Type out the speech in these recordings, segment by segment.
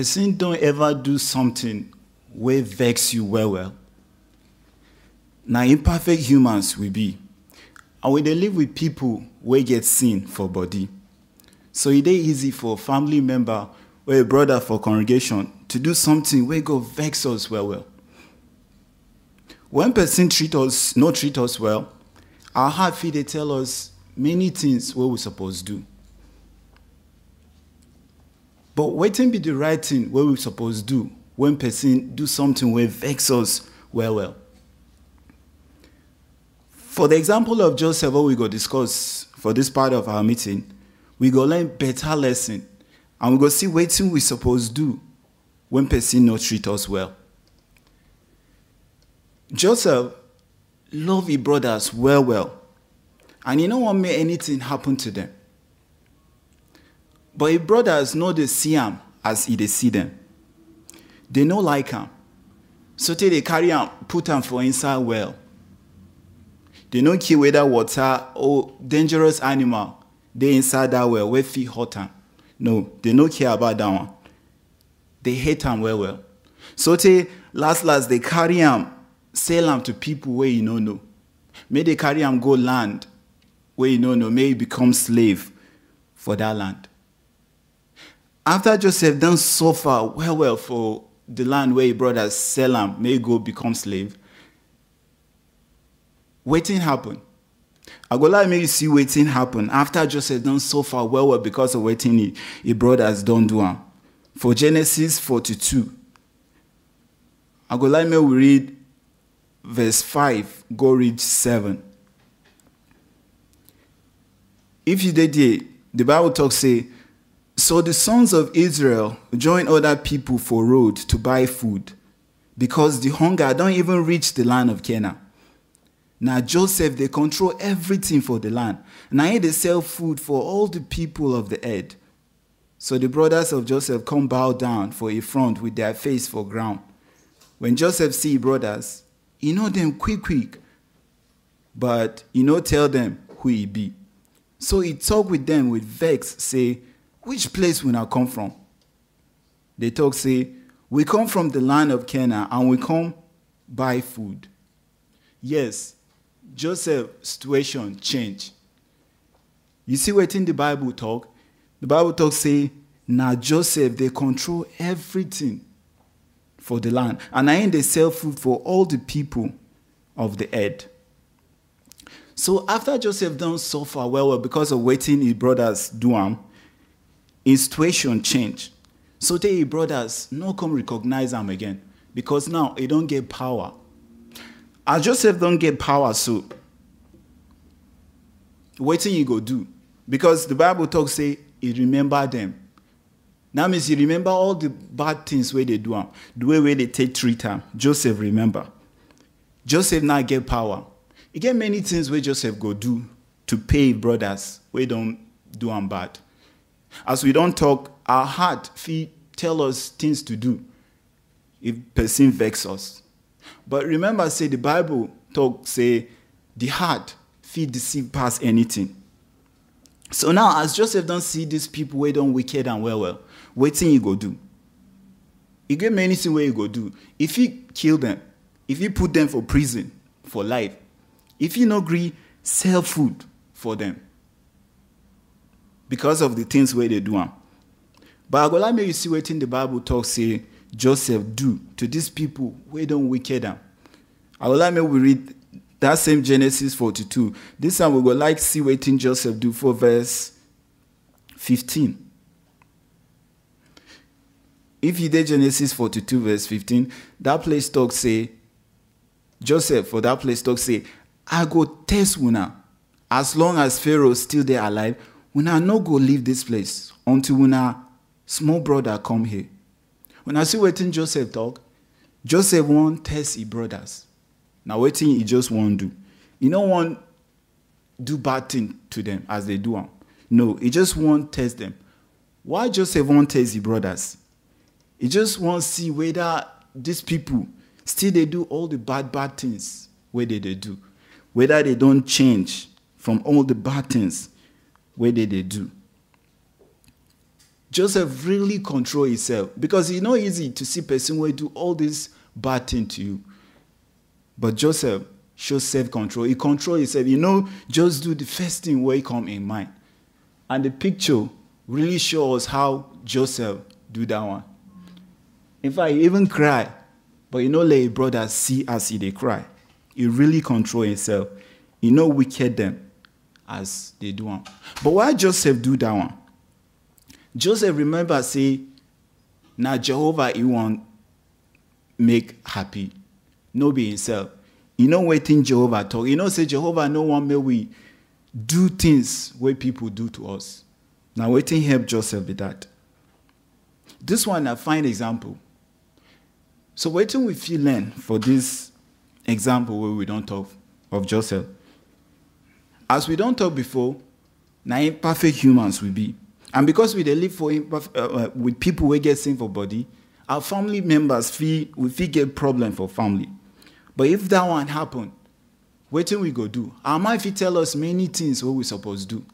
person don't ever do something wey vex you well well. Na imperfect humans we be. And we dey live with people wey get sin for body. So e dey easy for a family member or a brother for congregation to do something wey go vex us well well. When person treat us no treat us well our heart fit dey tell us many things wey we suppose do but waiting be the right thing wey we suppose do when person do something wey vex us well well. For the example of joseph wey we go discuss for this part of our meeting we go learn better lesson and we go see waiting we suppose do when person not treat us well. Joseph love his brothers well well and he no want make anything happen to them but him brothers no dey see am as he dey see them. They no like am. Sotey dey carry am put am for inside well. They no care whether water or dangerous animal dey inside that well wey fit hurt am. No they no care about that one. They hate am well well. Sotey last last they carry am sell am to people wey you no know. Make they carry am go land wey you no know he become slave for that land after joseph don suffer well well for the land wey him brothers sell am may go become slave. Waiting happen. I go like you see waiting happen. After joseph don suffer well well because of waiting he him brothers don do am. For genesis forty-two. I go like we read verse five go reach seven. If you did it, the bible talks say so the sons of israel join other people for road to buy food because the hunger don't even reach the land of canaan. Now joseph they control everything for the land. Him dey sell food for all the people of the earth. So the brothers of joseph come bow down for a front with their face for ground. When joseph see brothers he know them quick quick but he no tell them who he be. So he talk with them with vex say which place we now come from? They talk say we come from the land of canaan and we come buy food. Yes joseph situation change. You see wetin the bible talk? The bible talk say now joseph they control everything for the land and I him dey sell food for all the people of the earth. So after joseph don suffer well well because of waiting his brothers do am situation change. So they brothers no come recognize them again because now they don't get power. As Joseph don't get power so wetin you go do? Because the bible talk say he remember them. That means he remember all the bad things where they do am the way wey dey take treat am. Joseph remember. Joseph now get power. E get many things where joseph go do to pay brothers brothers don't do am bad as we don't talk our heart fit tell us things to do if person vex us. But remember say the bible talk say the heart fit deceive pass anything. So now as joseph don't see these people wey don wicked am well well wetin he go do? E get many things wey he go do. If fit kill them if fit put them for prison for life if fit no agree, sell food for them because of the things where they do am but i make you see what in the bible talk say joseph do to these people wey don wicked am i make we read that same genesis 42 this time we go like see what in joseph do for verse 15 if you dey genesis 42 verse 15 that place talk say joseph for that place talk say i go test una. As long as pharaoh still there alive una no go leave this place until una small brother come here. Una see wetin joseph talk joseph wan test him brothers. Na wetin he just wan do. He no wan do bad thing to them as they do am. No he just wan test them. Why joseph wan test him brothers? He just wan see whether these people still dey do all the bad bad things wey they do. Whether they don change from all the bad things wey they dey do Joseph really control himself because it's not easy to see person where do all this bad thing to you. But Joseph shows self-control. He control himself. You know, just do the first thing where he come in mind. And the picture really shows how Joseph do that one. In fact, he even cry. But you know, let his brother see as he they cry. He really control himself. He know wicked them as they do one. But why Joseph do that one? Joseph remember say, now Jehovah he want make happy. No be himself. You know waiting Jehovah talk. You know say Jehovah no one may we do things where people do to us. Now waiting help Joseph with that. This one a fine example. So waiting we feel learn for this example where we don't talk of Joseph. As we don't talk before, now imperfect humans we be. And because we dey live for uh, uh, with people who get sin for body, our family members feel we feel get problem for family. But if that one happen, wetin we go do? Our mind fit tell us many things what we suppose do.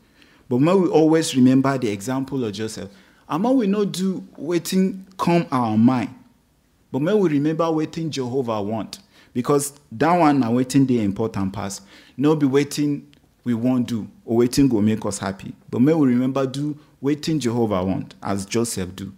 But may we always remember the example of Joseph. And may we not do wetin come our mind. But may we remember wetin Jehovah want. Because that one na wetin dey important pass. No be wetin we wan do or wetin go make us happy. But may we remember do wetin Jehovah want as Joseph do.